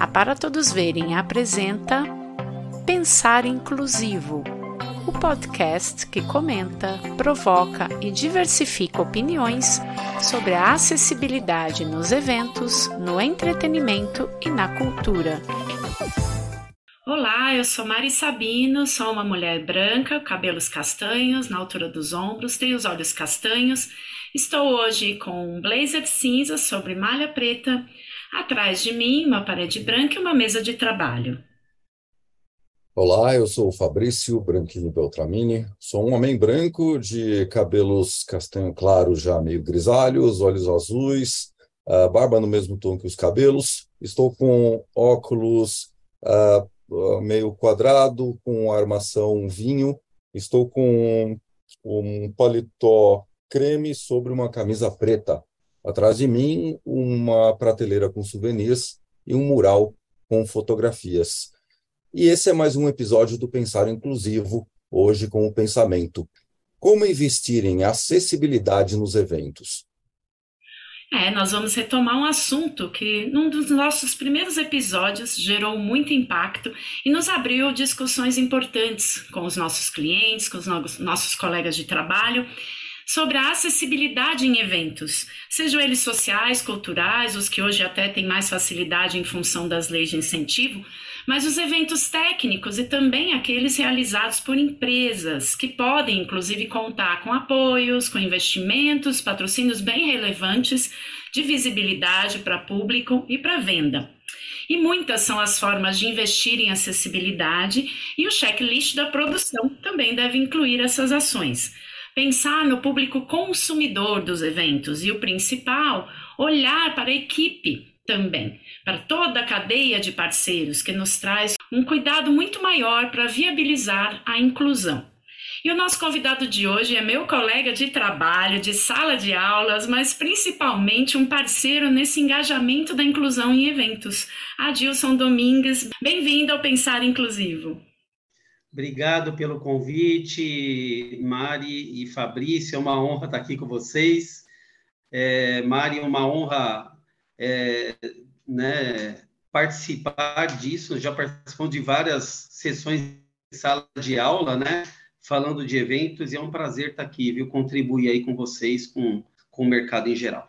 A Para Todos Verem apresenta Pensar Inclusivo, o podcast que comenta, provoca e diversifica opiniões sobre a acessibilidade nos eventos, no entretenimento e na cultura. Olá, eu sou Mari Sabino, sou uma mulher branca, cabelos castanhos, na altura dos ombros, tenho os olhos castanhos. Estou hoje com um blazer cinza sobre malha preta, atrás de mim uma parede branca e uma mesa de trabalho. Olá, eu sou o Fabrício Branquinho Beltramini, sou um homem branco de cabelos castanho claro já meio grisalhos, olhos azuis, barba no mesmo tom que os cabelos, estou com óculos uh, meio quadrado, com armação vinho. Estou com um paletó creme sobre uma camisa preta. Atrás de mim, uma prateleira com souvenirs e um mural com fotografias. E esse é mais um episódio do Pensar Inclusivo, hoje com o pensamento: como investir em acessibilidade nos eventos? É, nós vamos retomar um assunto que, num dos nossos primeiros episódios, gerou muito impacto e nos abriu discussões importantes com os nossos clientes, com os nossos colegas de trabalho, sobre a acessibilidade em eventos, sejam eles sociais, culturais, os que hoje até têm mais facilidade em função das leis de incentivo, mas os eventos técnicos e também aqueles realizados por empresas, que podem inclusive contar com apoios, com investimentos, patrocínios bem relevantes de visibilidade para público e para venda. E muitas são as formas de investir em acessibilidade, e o checklist da produção também deve incluir essas ações. Pensar no público consumidor dos eventos e o principal, olhar para a equipe também, para toda a cadeia de parceiros, que nos traz um cuidado muito maior para viabilizar a inclusão. E o nosso convidado de hoje é meu colega de trabalho, de sala de aulas, mas principalmente um parceiro nesse engajamento da inclusão em eventos. Adilson Domingues, bem-vindo ao Pensar Inclusivo. Obrigado pelo convite, Mari e Fabrício. É uma honra estar aqui com vocês. É, Mari, é uma honra é, né, participar disso, já participou de várias sessões de sala de aula, né, falando de eventos, e é um prazer estar aqui, viu, contribuir aí com vocês, com, com o mercado em geral.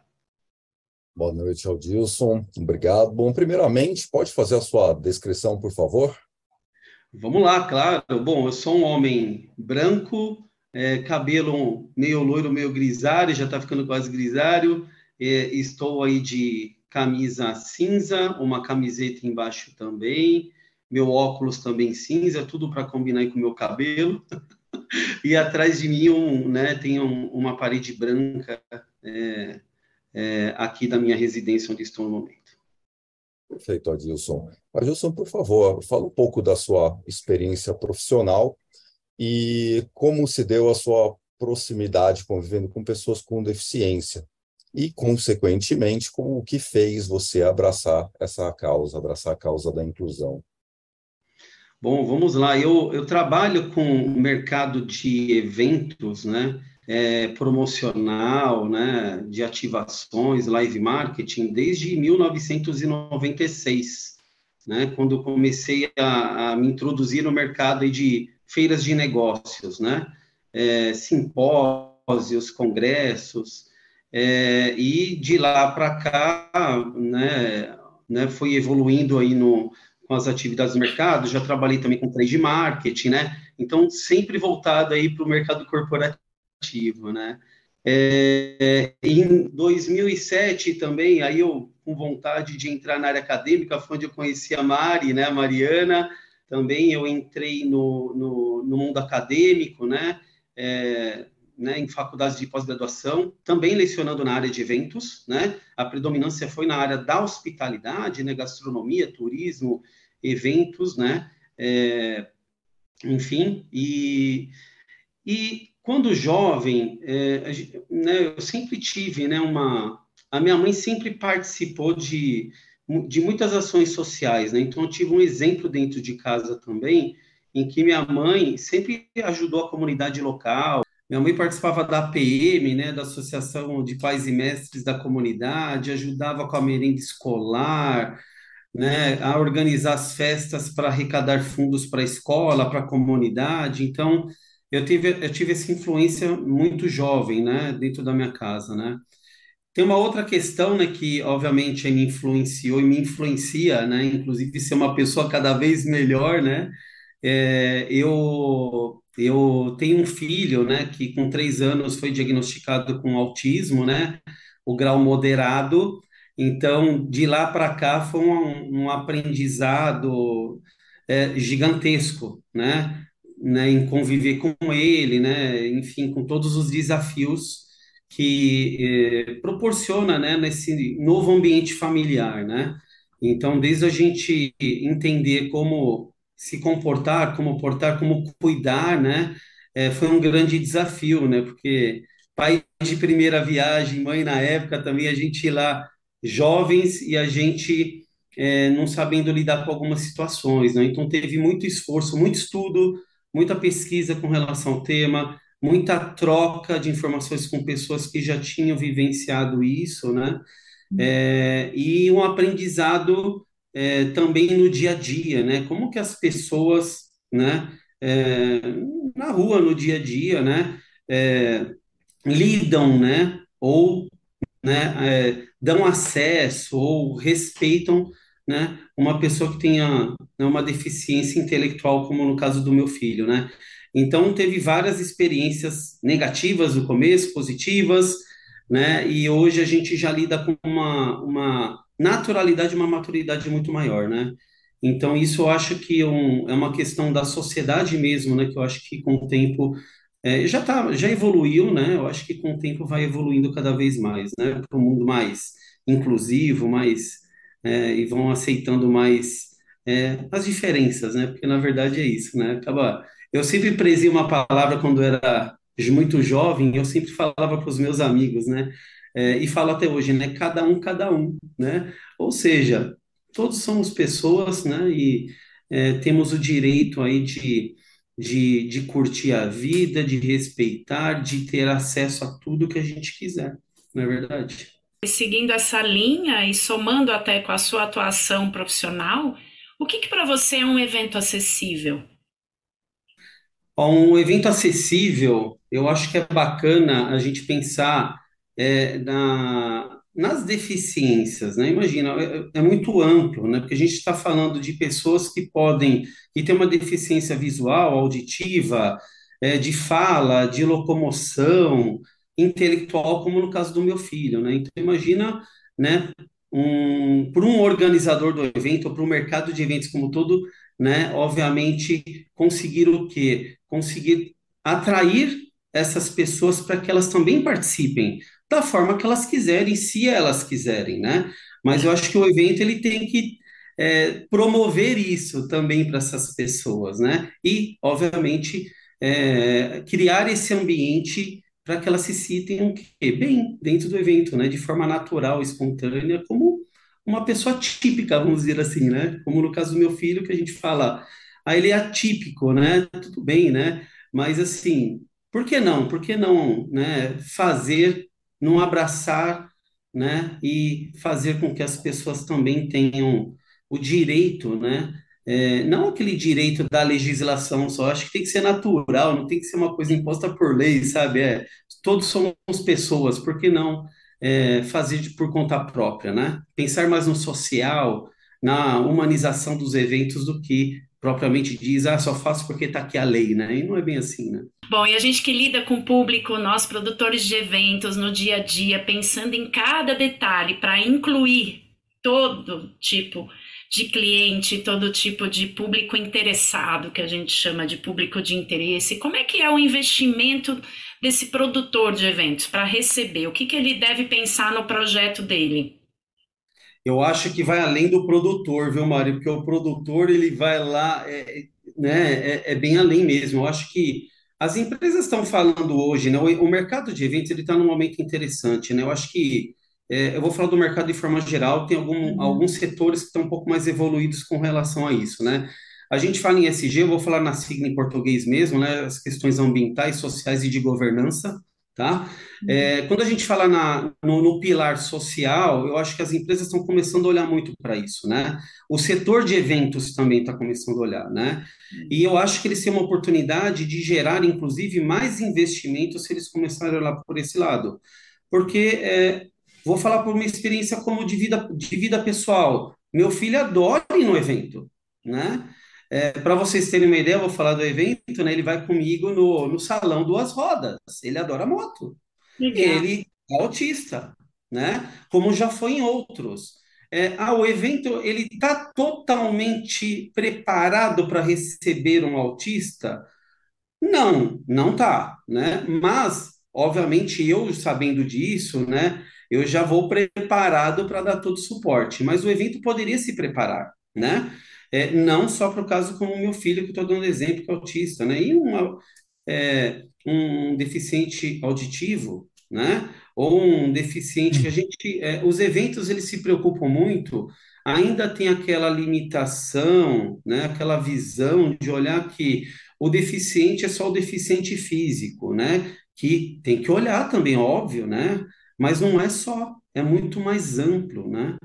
Boa noite, Aldilson. Obrigado. Bom, primeiramente, pode fazer a sua descrição, por favor? Vamos lá, claro. Bom, eu sou um homem branco, é, cabelo meio loiro, meio grisário, já está ficando quase grisário. É, estou aí de camisa cinza, uma camiseta embaixo também, meu óculos também cinza, tudo para combinar com o meu cabelo. e atrás de mim um, né, tem um, uma parede branca é, é, aqui da minha residência onde estou no momento. Perfeito, Adilson. Adilson, por favor, fala um pouco da sua experiência profissional e como se deu a sua proximidade convivendo com pessoas com deficiência e, consequentemente, com o que fez você abraçar essa causa, abraçar a causa da inclusão. Bom, vamos lá. Eu, eu trabalho com o mercado de eventos, né? É, promocional, né? De ativações, live marketing, desde 1996, né? Quando comecei a, a me introduzir no mercado de feiras de negócios, né? É, simpósios, congressos, é, e de lá para cá, né, né, foi evoluindo aí no, com as atividades do mercado, já trabalhei também com trade marketing, né, então sempre voltado aí para o mercado corporativo, né. É, em 2007 também, aí eu com vontade de entrar na área acadêmica, foi onde eu conheci a Mari, né, a Mariana, também eu entrei no, no, no mundo acadêmico, né, é, né, em faculdades de pós-graduação, também lecionando na área de eventos, né? A predominância foi na área da hospitalidade, né, gastronomia, turismo, eventos, né? É, enfim, e, e quando jovem, é, né, eu sempre tive, né, uma... A minha mãe sempre participou de, de muitas ações sociais, né? Então, eu tive um exemplo dentro de casa também, em que minha mãe sempre ajudou a comunidade local, minha mãe participava da APM, né, da Associação de Pais e Mestres da Comunidade, ajudava com a merenda escolar, né, a organizar as festas para arrecadar fundos para a escola, para a comunidade. Então, eu tive, eu tive essa influência muito jovem, né, dentro da minha casa, né. Tem uma outra questão, né, que obviamente me influenciou e me influencia, né, inclusive ser uma pessoa cada vez melhor, né. É, eu eu tenho um filho, né, que com três anos foi diagnosticado com autismo, né, o grau moderado. Então, de lá para cá foi um, um aprendizado é, gigantesco, né, né, em conviver com ele, né, enfim, com todos os desafios que eh, proporciona, né, nesse novo ambiente familiar, né? Então, desde a gente entender como se comportar, como portar, como cuidar, né? É, foi um grande desafio, né? Porque pai de primeira viagem, mãe na época também, a gente lá jovens e a gente é, não sabendo lidar com algumas situações, né? Então teve muito esforço, muito estudo, muita pesquisa com relação ao tema, muita troca de informações com pessoas que já tinham vivenciado isso, né? É, e um aprendizado é, também no dia a dia, né? Como que as pessoas, né, é, na rua, no dia a dia, né, é, lidam, né, ou, né, é, dão acesso ou respeitam, né, uma pessoa que tenha né, uma deficiência intelectual, como no caso do meu filho, né? Então, teve várias experiências negativas no começo, positivas, né? E hoje a gente já lida com uma, uma naturalidade, uma maturidade muito maior, né? Então, isso eu acho que é, um, é uma questão da sociedade mesmo, né? Que eu acho que com o tempo é, já tá, já evoluiu, né? Eu acho que com o tempo vai evoluindo cada vez mais, né? Para um mundo mais inclusivo, mais é, e vão aceitando mais é, as diferenças, né? Porque na verdade é isso, né? Acaba. Eu sempre prezei uma palavra quando era muito jovem, eu sempre falava para os meus amigos, né? É, e falo até hoje, né? Cada um, cada um, né? Ou seja, todos somos pessoas, né? E é, temos o direito aí de, de, de curtir a vida, de respeitar, de ter acesso a tudo que a gente quiser, não é verdade? Seguindo essa linha e somando até com a sua atuação profissional, o que, que para você é um evento acessível? Um evento acessível, eu acho que é bacana a gente pensar é, na, nas deficiências, né? Imagina, é, é muito amplo, né? Porque a gente está falando de pessoas que podem, que têm uma deficiência visual, auditiva, é, de fala, de locomoção, intelectual, como no caso do meu filho, né? Então, imagina, né? Um, para um organizador do evento, ou para o mercado de eventos como todo, né? Obviamente, conseguir o quê? Conseguir atrair essas pessoas para que elas também participem da forma que elas quiserem, se elas quiserem, né? Mas eu acho que o evento ele tem que é, promover isso também para essas pessoas, né? E, obviamente, é, criar esse ambiente para que elas se sintam bem dentro do evento, né? De forma natural, espontânea, como uma pessoa típica, vamos dizer assim, né? Como no caso do meu filho, que a gente fala, ah, ele é atípico, né? Tudo bem, né? Mas assim, por que não? Por que não, né? Fazer não abraçar, né, e fazer com que as pessoas também tenham o direito, né, é, não aquele direito da legislação só, acho que tem que ser natural, não tem que ser uma coisa imposta por lei, sabe? É, todos somos pessoas, por que não é, fazer por conta própria, né? Pensar mais no social, na humanização dos eventos do que propriamente diz, ah, só faço porque está aqui a lei, né? E não é bem assim, né? Bom, e a gente que lida com o público, nós produtores de eventos no dia a dia, pensando em cada detalhe para incluir todo tipo de cliente, todo tipo de público interessado, que a gente chama de público de interesse. Como é que é o investimento desse produtor de eventos para receber? O que, que ele deve pensar no projeto dele? Eu acho que vai além do produtor, viu, Mário? Porque o produtor ele vai lá, é, né, é, é bem além mesmo. Eu acho que as empresas estão falando hoje, né? O, o mercado de eventos ele está num momento interessante, né? Eu acho que é, eu vou falar do mercado de forma geral, tem algum, uhum. alguns setores que estão um pouco mais evoluídos com relação a isso, né? A gente fala em SG, eu vou falar na sigla em português mesmo, né? As questões ambientais, sociais e de governança, Tá? É, quando a gente fala na, no, no, pilar social, eu acho que as empresas estão começando a olhar muito para isso, né? O setor de eventos também está começando a olhar, né? E eu acho que eles têm uma oportunidade de gerar, inclusive, mais investimentos se eles começarem a olhar por esse lado. Porque, é, vou falar por uma experiência como de vida, de vida pessoal. Meu filho adora ir no evento, né? É, para vocês terem uma ideia, eu vou falar do evento, né? Ele vai comigo no, no salão duas rodas. Ele adora moto. Legal. Ele é autista, né? Como já foi em outros. É, ah, o evento ele está totalmente preparado para receber um autista? Não, não tá, né? Mas, obviamente, eu sabendo disso, né? Eu já vou preparado para dar todo o suporte. Mas o evento poderia se preparar, né? É, não só para o caso como o meu filho, que estou dando exemplo, que é autista, né? E uma, é, um deficiente auditivo, né? Ou um deficiente que a gente, é, os eventos eles se preocupam muito, ainda tem aquela limitação, né? Aquela visão de olhar que o deficiente é só o deficiente físico, né? Que tem que olhar também, óbvio, né? Mas não é só, é muito mais amplo, né?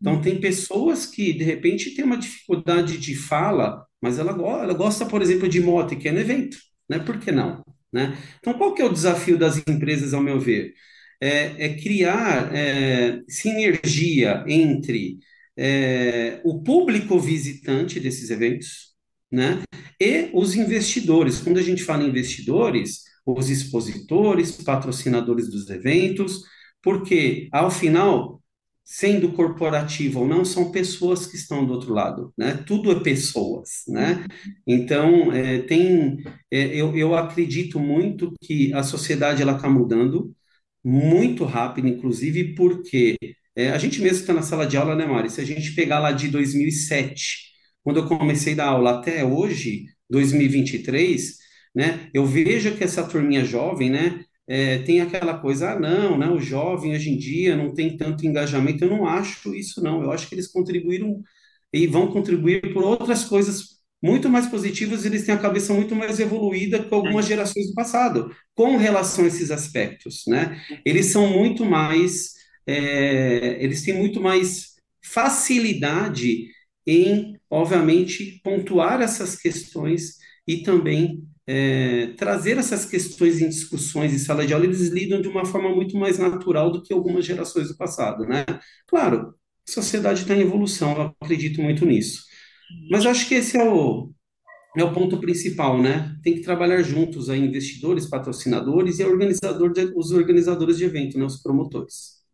Então, tem pessoas que, de repente, têm uma dificuldade de fala, mas ela, ela gosta, por exemplo, de moto, que é no evento, né? Por que não? Né? Então, qual que é o desafio das empresas, ao meu ver? É, é criar é, sinergia entre é, o público visitante desses eventos, né? E os investidores. Quando a gente fala em investidores, os expositores, patrocinadores dos eventos, porque, ao final, sendo corporativo ou não, são pessoas que estão do outro lado, né? Tudo é pessoas, né? Então, é, tem, é, eu, eu acredito muito que a sociedade ela está mudando muito rápido, inclusive porque é, a gente mesmo está na sala de aula, né, Mari? Se a gente pegar lá de 2007, quando eu comecei a dar aula até hoje, 2023, né? Eu vejo que essa turminha jovem, né? É, tem aquela coisa, ah, não, né, o jovem hoje em dia não tem tanto engajamento. Eu não acho isso, não. Eu acho que eles contribuíram e vão contribuir por outras coisas muito mais positivas, eles têm a cabeça muito mais evoluída que algumas gerações do passado, com relação a esses aspectos, né? Eles são muito mais, é, eles têm muito mais facilidade em, obviamente, pontuar essas questões e também é, trazer essas questões em discussões em sala de aula, eles lidam de uma forma muito mais natural do que algumas gerações do passado, né? Claro, a sociedade está em evolução, eu acredito muito nisso. Mas acho que esse é o, é o ponto principal, né? Tem que trabalhar juntos aí, investidores, patrocinadores e organizador de, os organizadores de evento, né? Os promotores.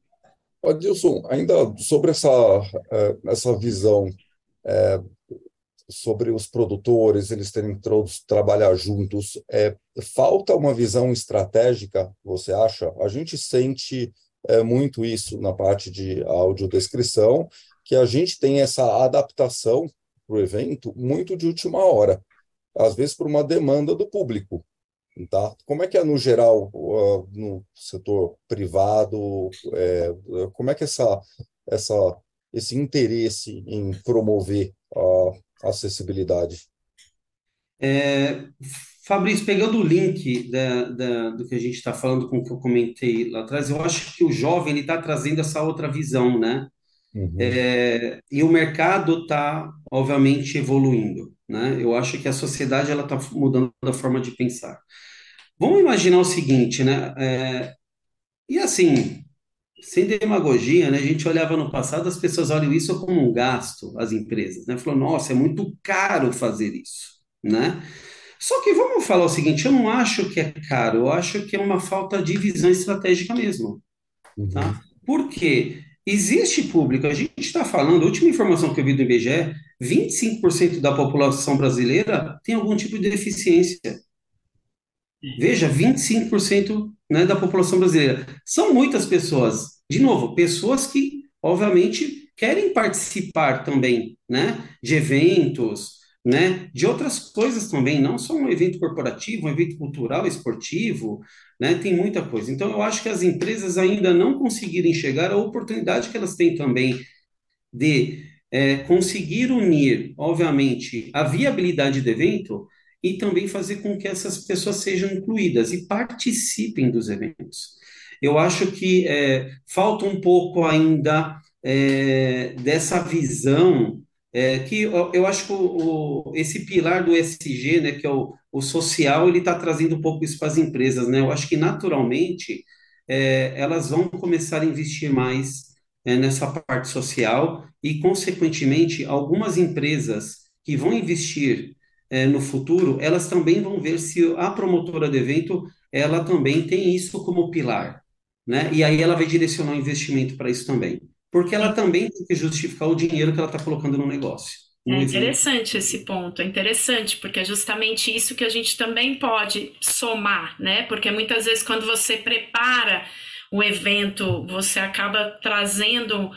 Adilson, ainda sobre essa, é, essa visão é, sobre os produtores, eles terem todos trabalhar juntos. É, falta uma visão estratégica, você acha? A gente sente é, muito isso na parte de audiodescrição, que a gente tem essa adaptação para o evento muito de última hora, às vezes por uma demanda do público. Tá? Como é que é no geral no setor privado? É, como é que essa, essa, esse interesse em promover a acessibilidade. É, Fabrício, pegando o link da, da, do que a gente está falando com o que eu comentei lá atrás, eu acho que o jovem está trazendo essa outra visão, né? Uhum. É, e o mercado está, obviamente, evoluindo, né? Eu acho que a sociedade ela está mudando a forma de pensar. Vamos imaginar o seguinte, né? É, e assim, sem demagogia, né? A gente olhava no passado, as pessoas olham isso como um gasto, as empresas, né? Falou, nossa, é muito caro fazer isso, né? Só que vamos falar o seguinte, eu não acho que é caro, eu acho que é uma falta de visão estratégica mesmo, tá? Uhum. Por quê? Existe público, a gente está falando, a última informação que eu vi do IBGE, 25% da população brasileira tem algum tipo de deficiência. Veja, 25% né, da população brasileira. São muitas pessoas. De novo, pessoas que, obviamente, querem participar também né, de eventos, né, de outras coisas também, não só um evento corporativo, um evento cultural, esportivo, né, tem muita coisa. Então, eu acho que as empresas ainda não conseguiram enxergar a oportunidade que elas têm também de é, conseguir unir, obviamente, a viabilidade do evento e também fazer com que essas pessoas sejam incluídas e participem dos eventos. Eu acho que é, falta um pouco ainda é, dessa visão é, que eu, acho que o, o, esse pilar do SG, né, que é o, o social, ele está trazendo um pouco isso para as empresas, né? Eu acho que naturalmente é, elas vão começar a investir mais é, nessa parte social e, consequentemente, algumas empresas que vão investir é, no futuro, elas também vão ver se a promotora do evento ela também tem isso como pilar, né? E aí ela vai direcionar o investimento para isso também porque ela também tem que justificar o dinheiro que ela está colocando no negócio. É interessante esse ponto, é interessante, porque é justamente isso que a gente também pode somar, né? Porque muitas vezes quando você prepara o evento, você acaba trazendo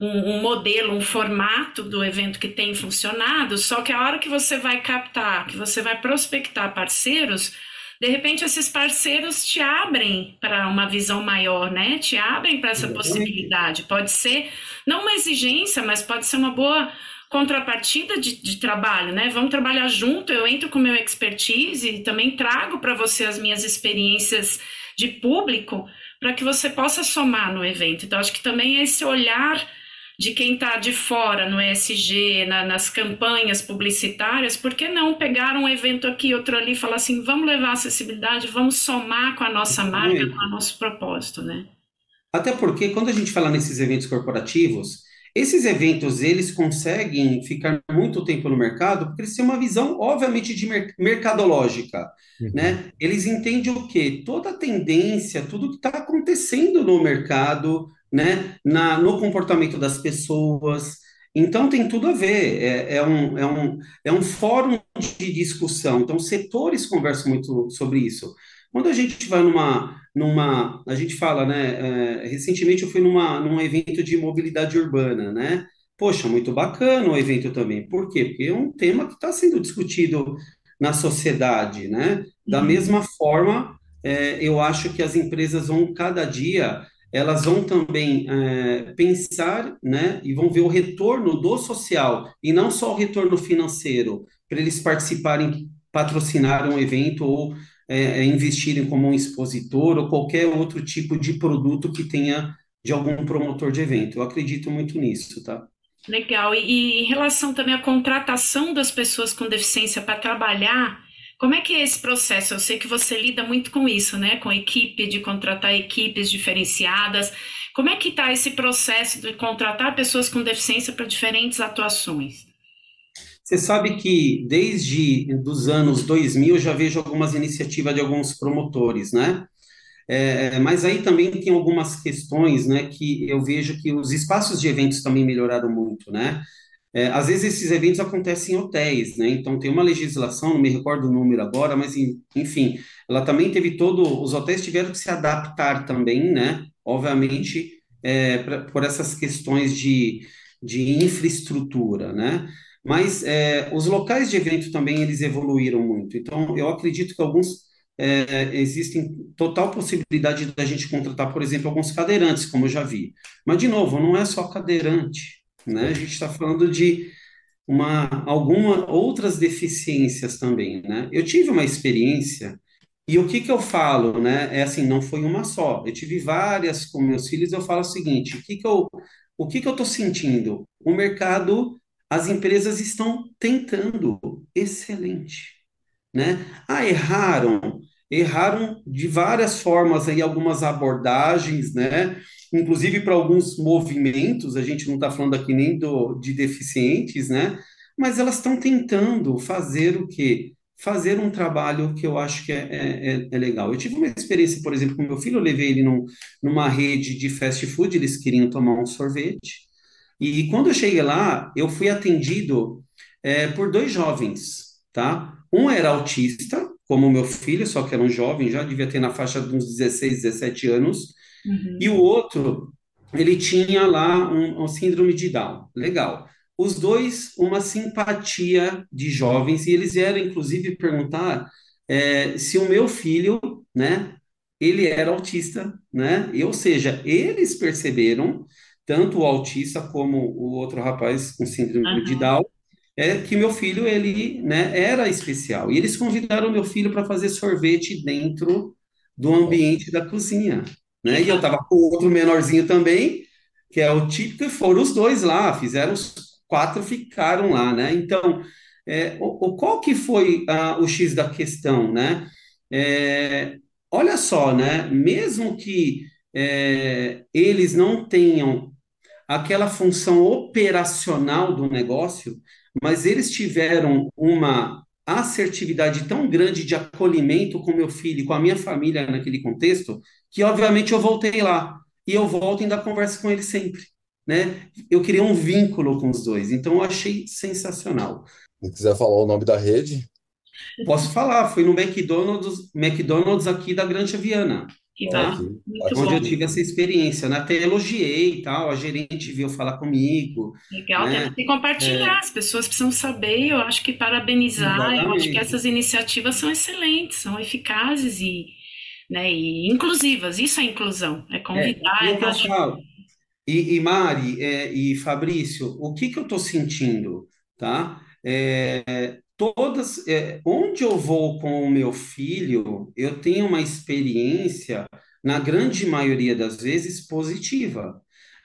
um, um, modelo, um formato do evento que tem funcionado, só que a hora que você vai captar, que você vai prospectar parceiros, de repente esses parceiros te abrem para uma visão maior, né? Te abrem para essa possibilidade. Pode ser não uma exigência, mas pode ser uma boa contrapartida de, de trabalho, né? Vamos trabalhar junto. Eu entro com meu expertise e também trago para você as minhas experiências de público para que você possa somar no evento. Então, acho que também é esse olhar de quem está de fora no ESG, na, nas campanhas publicitárias, por que não pegar um evento aqui, outro ali e falar assim, vamos levar acessibilidade, vamos somar com a nossa marca, com o nosso propósito, né? Até porque quando a gente fala nesses eventos corporativos, esses eventos eles conseguem ficar muito tempo no mercado porque eles têm uma visão, obviamente, de mer mercadológica, uhum. né? Eles entendem o quê? Toda a tendência, tudo que está acontecendo no mercado, né, na, no comportamento das pessoas. Então, tem tudo a ver, é, é, um, é, um, é um fórum de discussão, então, setores conversam muito sobre isso. Quando a gente vai numa, numa a gente fala, né, é, recentemente eu fui numa, num evento de mobilidade urbana, né, poxa, muito bacana o evento também, por quê? Porque é um tema que está sendo discutido na sociedade, né, da uhum. mesma forma, é, eu acho que as empresas vão cada dia elas vão também é, pensar, né, e vão ver o retorno do social, e não só o retorno financeiro, para eles participarem, patrocinar um evento ou é, é, investirem como um expositor ou qualquer outro tipo de produto que tenha de algum promotor de evento. Eu acredito muito nisso, tá? Legal. E, e em relação também à contratação das pessoas com deficiência para trabalhar como é que é esse processo? Eu sei que você lida muito com isso, né? Com equipe, de contratar equipes diferenciadas. Como é que está esse processo de contratar pessoas com deficiência para diferentes atuações? Você sabe que desde os anos 2000 eu já vejo algumas iniciativas de alguns promotores, né? É, mas aí também tem algumas questões, né, que eu vejo que os espaços de eventos também melhoraram muito, né? É, às vezes esses eventos acontecem em hotéis, né? Então tem uma legislação, não me recordo o número agora, mas enfim, ela também teve todo, os hotéis tiveram que se adaptar também, né? Obviamente, é, pra, por essas questões de, de infraestrutura, né? Mas é, os locais de evento também eles evoluíram muito. Então eu acredito que alguns é, existem total possibilidade da gente contratar, por exemplo, alguns cadeirantes, como eu já vi. Mas de novo, não é só cadeirante né? A gente está falando de uma, alguma outras deficiências também, né? Eu tive uma experiência e o que que eu falo, né? É assim, não foi uma só. Eu tive várias com meus filhos. Eu falo o seguinte: o que que eu, o que que eu estou sentindo? O mercado, as empresas estão tentando, excelente, né? Ah, erraram, erraram de várias formas aí, algumas abordagens, né? Inclusive para alguns movimentos, a gente não está falando aqui nem do, de deficientes, né? Mas elas estão tentando fazer o quê? Fazer um trabalho que eu acho que é, é, é, é legal. Eu tive uma experiência, por exemplo, com meu filho, eu levei ele num, numa rede de fast food, eles queriam tomar um sorvete, e quando eu cheguei lá, eu fui atendido é, por dois jovens, tá? Um era autista, como meu filho, só que era um jovem, já devia ter na faixa de uns 16, 17 anos, Uhum. E o outro, ele tinha lá um, um síndrome de Down. Legal. Os dois, uma simpatia de jovens, e eles vieram, inclusive, perguntar é, se o meu filho, né, ele era autista, né? E, ou seja, eles perceberam, tanto o autista como o outro rapaz com síndrome uhum. de Down, é que meu filho ele, né, era especial. E eles convidaram meu filho para fazer sorvete dentro do ambiente da cozinha, né? E eu estava com outro menorzinho também, que é o típico, e foram os dois lá, fizeram os quatro ficaram lá, né? Então, é, o, o, qual que foi ah, o X da questão, né? É, olha só, né? Mesmo que é, eles não tenham aquela função operacional do negócio, mas eles tiveram uma assertividade tão grande de acolhimento com meu filho, com a minha família naquele contexto, que obviamente eu voltei lá e eu volto e ainda converso com eles sempre, né? Eu queria um vínculo com os dois, então eu achei sensacional. Se quiser falar o nome da rede, posso falar. Foi no McDonald's, McDonald's aqui da Grande Viana. Tá? onde bom. eu tive essa experiência, né? Até elogiei e tal, a gerente veio falar comigo. Legal, né? tem que compartilhar, é. as pessoas precisam saber, eu acho que parabenizar, Exatamente. eu acho que essas iniciativas são excelentes, são eficazes e, né, e inclusivas, isso é inclusão, é convidar. É, é e, e Mari é, e Fabrício, o que, que eu estou sentindo, tá? É, todas, é, onde eu vou com o meu filho, eu tenho uma experiência, na grande maioria das vezes, positiva.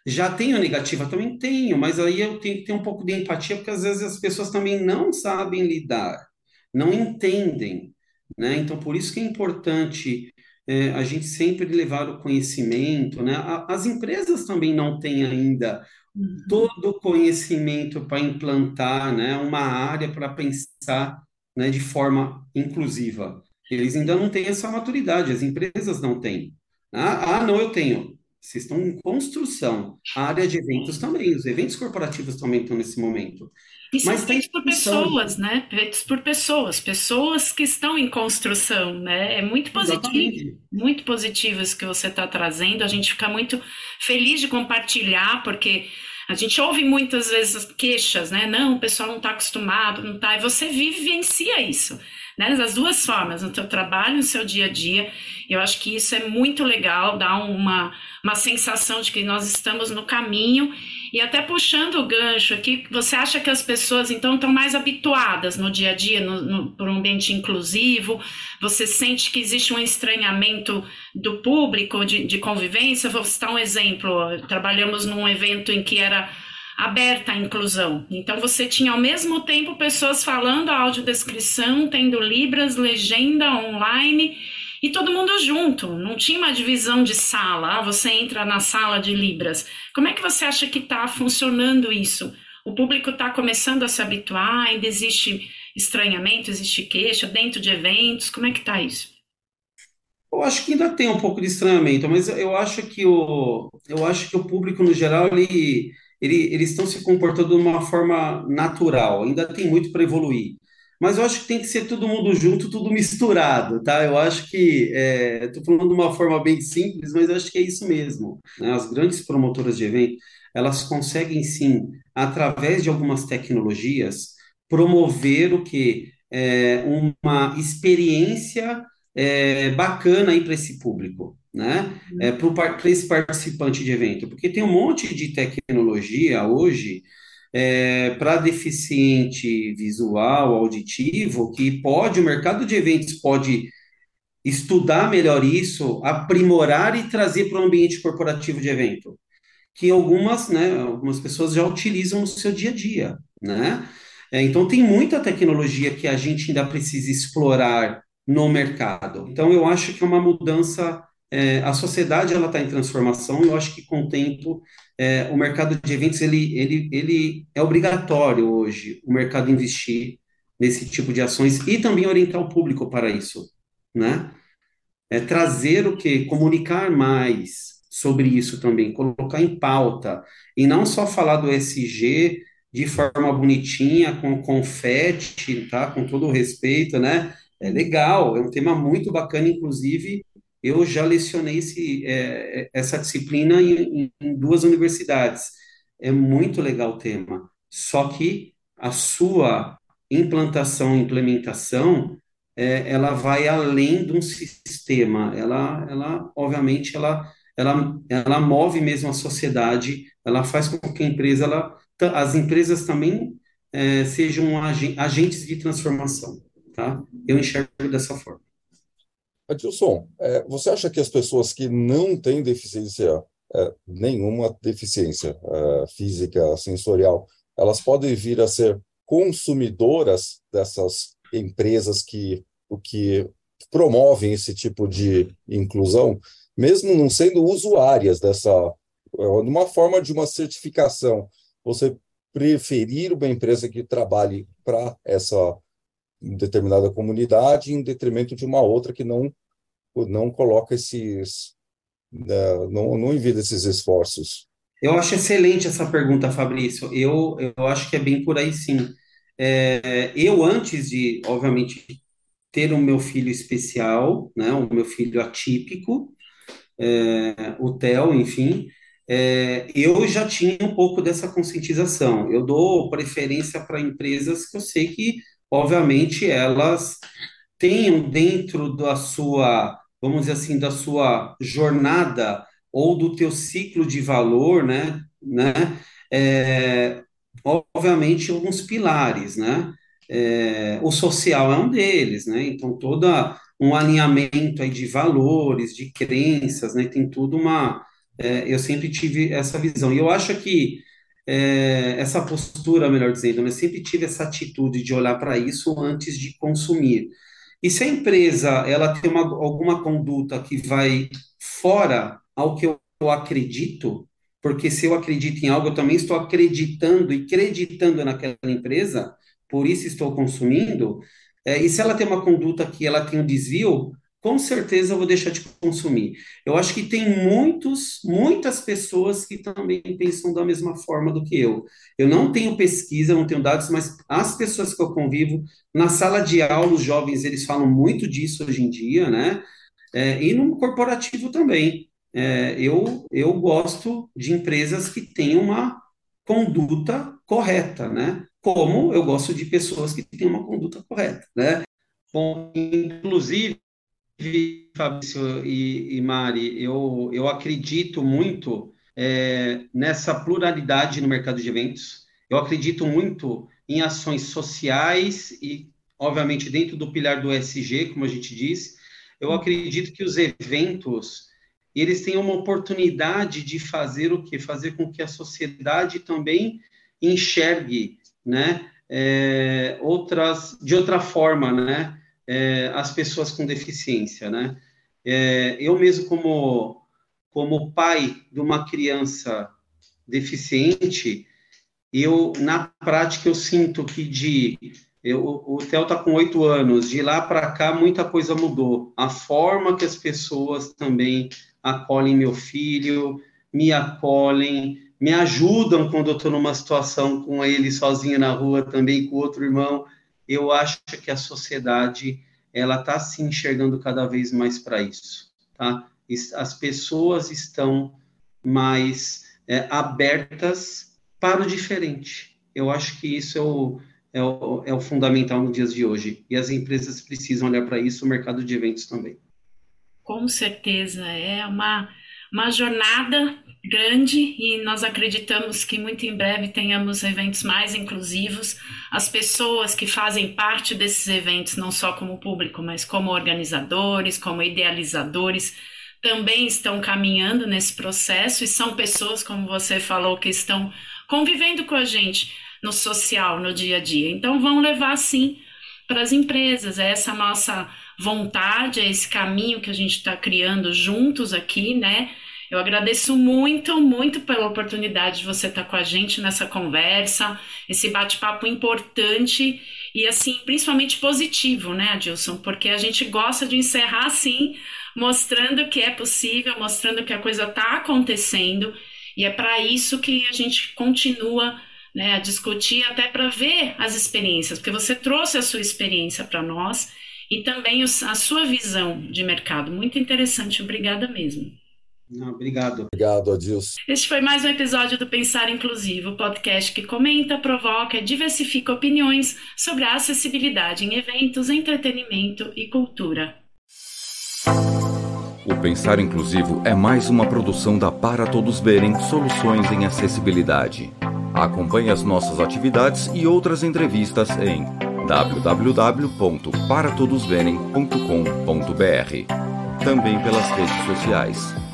Já tenho negativa? Também tenho, mas aí eu tenho que ter um pouco de empatia, porque às vezes as pessoas também não sabem lidar, não entendem, né? Então, por isso que é importante é, a gente sempre levar o conhecimento, né? As empresas também não têm ainda Uhum. todo o conhecimento para implantar, né, uma área para pensar, né, de forma inclusiva. Eles ainda não têm essa maturidade, as empresas não têm. Ah, ah, não, eu tenho. Vocês estão em construção. A área de eventos também, os eventos corporativos também estão nesse momento. E são Mas feitos por pessoas, né? Feitos por pessoas, pessoas que estão em construção, né? É muito positivo, Exatamente. muito positivo isso que você está trazendo. A gente fica muito feliz de compartilhar, porque a gente ouve muitas vezes queixas, né? Não, o pessoal não está acostumado, não está. E você vive vivencia isso, né? Das duas formas, no seu trabalho, no seu dia a dia. Eu acho que isso é muito legal, dá uma, uma sensação de que nós estamos no caminho e até puxando o gancho aqui, você acha que as pessoas então estão mais habituadas no dia a dia no, no, por um ambiente inclusivo? Você sente que existe um estranhamento do público de, de convivência? Vou citar um exemplo. Trabalhamos num evento em que era aberta a inclusão. Então você tinha ao mesmo tempo pessoas falando a audiodescrição, tendo libras, legenda online e todo mundo junto, não tinha uma divisão de sala, ah, você entra na sala de Libras. Como é que você acha que está funcionando isso? O público está começando a se habituar, ainda existe estranhamento, existe queixa dentro de eventos, como é que está isso? Eu acho que ainda tem um pouco de estranhamento, mas eu acho que o, eu acho que o público, no geral, ele, ele, eles estão se comportando de uma forma natural, ainda tem muito para evoluir. Mas eu acho que tem que ser todo mundo junto, tudo misturado, tá? Eu acho que, estou é, falando de uma forma bem simples, mas eu acho que é isso mesmo. Né? As grandes promotoras de evento, elas conseguem sim, através de algumas tecnologias, promover o que? É, uma experiência é, bacana aí para esse público, né? É, para esse participante de evento, porque tem um monte de tecnologia hoje é, para deficiente visual, auditivo, que pode, o mercado de eventos pode estudar melhor isso, aprimorar e trazer para o ambiente corporativo de evento, que algumas, né, algumas pessoas já utilizam no seu dia a dia, né? É, então tem muita tecnologia que a gente ainda precisa explorar no mercado. Então eu acho que é uma mudança é, a sociedade ela está em transformação eu acho que com o tempo é, o mercado de eventos ele, ele, ele é obrigatório hoje o mercado investir nesse tipo de ações e também orientar o público para isso, né? É trazer o que comunicar mais sobre isso também, colocar em pauta e não só falar do SG de forma bonitinha com confete, tá? Com todo o respeito, né? É legal, é um tema muito bacana, inclusive eu já lecionei esse, é, essa disciplina em, em, duas universidades. É muito legal o tema. Só que a sua implantação, implementação, é, ela vai além de um sistema. Ela, ela obviamente, ela, ela, ela move mesmo a sociedade. Ela faz com que a empresa, ela, as empresas também é, sejam agentes de transformação, tá? Eu enxergo dessa forma. Adilson, é, você acha que as pessoas que não têm deficiência, é, nenhuma deficiência é, física, sensorial, elas podem vir a ser consumidoras dessas empresas que, o que promovem esse tipo de inclusão, mesmo não sendo usuárias dessa, uma forma de uma certificação, você preferir uma empresa que trabalhe para essa determinada comunidade em detrimento de uma outra que não não coloca esses né, não, não envia esses esforços. Eu acho excelente essa pergunta, Fabrício. Eu, eu acho que é bem por aí, sim. É, eu, antes de, obviamente, ter o meu filho especial, né, o meu filho atípico, é, o Theo, enfim, é, eu já tinha um pouco dessa conscientização. Eu dou preferência para empresas que eu sei que, obviamente, elas tenham dentro da sua, vamos dizer assim, da sua jornada ou do teu ciclo de valor, né, né, é, obviamente, alguns pilares, né, é, o social é um deles, né, então toda um alinhamento aí de valores, de crenças, né, tem tudo uma, é, eu sempre tive essa visão, e eu acho que é, essa postura, melhor dizendo, eu sempre tive essa atitude de olhar para isso antes de consumir, e se a empresa ela tem uma, alguma conduta que vai fora ao que eu acredito, porque se eu acredito em algo, eu também estou acreditando e acreditando naquela empresa, por isso estou consumindo, é, e se ela tem uma conduta que ela tem um desvio, com certeza eu vou deixar de consumir. Eu acho que tem muitos, muitas pessoas que também pensam da mesma forma do que eu. Eu não tenho pesquisa, não tenho dados, mas as pessoas que eu convivo, na sala de aula, os jovens, eles falam muito disso hoje em dia, né? É, e no corporativo também. É, eu, eu gosto de empresas que têm uma conduta correta, né? Como eu gosto de pessoas que têm uma conduta correta, né? Bom, inclusive, Fabrício e, e Mari, eu, eu acredito muito é, nessa pluralidade no mercado de eventos. Eu acredito muito em ações sociais e, obviamente, dentro do pilar do SG, como a gente disse. Eu acredito que os eventos eles têm uma oportunidade de fazer o que? Fazer com que a sociedade também enxergue, né? É, outras de outra forma, né? É, as pessoas com deficiência, né? É, eu mesmo como como pai de uma criança deficiente, eu na prática eu sinto que de eu, o Theo está com oito anos, de lá para cá muita coisa mudou. A forma que as pessoas também acolhem meu filho, me acolhem, me ajudam quando eu estou numa situação com ele sozinho na rua também com outro irmão eu acho que a sociedade ela está se enxergando cada vez mais para isso, tá? As pessoas estão mais é, abertas para o diferente. Eu acho que isso é o, é o, é o fundamental nos dias de hoje. E as empresas precisam olhar para isso, o mercado de eventos também. Com certeza, é uma, uma jornada grande e nós acreditamos que muito em breve tenhamos eventos mais inclusivos. As pessoas que fazem parte desses eventos, não só como público, mas como organizadores, como idealizadores, também estão caminhando nesse processo e são pessoas, como você falou, que estão convivendo com a gente no social, no dia a dia. Então, vão levar sim para as empresas. É essa nossa vontade, é esse caminho que a gente está criando juntos aqui, né? Eu agradeço muito, muito pela oportunidade de você estar com a gente nessa conversa, esse bate-papo importante e, assim, principalmente positivo, né, Adilson? Porque a gente gosta de encerrar assim, mostrando que é possível, mostrando que a coisa está acontecendo e é para isso que a gente continua né, a discutir, até para ver as experiências, porque você trouxe a sua experiência para nós e também a sua visão de mercado. Muito interessante, obrigada mesmo. Não, obrigado. Obrigado, Adilson. Este foi mais um episódio do Pensar Inclusivo, podcast que comenta, provoca e diversifica opiniões sobre a acessibilidade em eventos, entretenimento e cultura. O Pensar Inclusivo é mais uma produção da Para Todos Verem Soluções em Acessibilidade. Acompanhe as nossas atividades e outras entrevistas em www.paratodosverem.com.br. Também pelas redes sociais.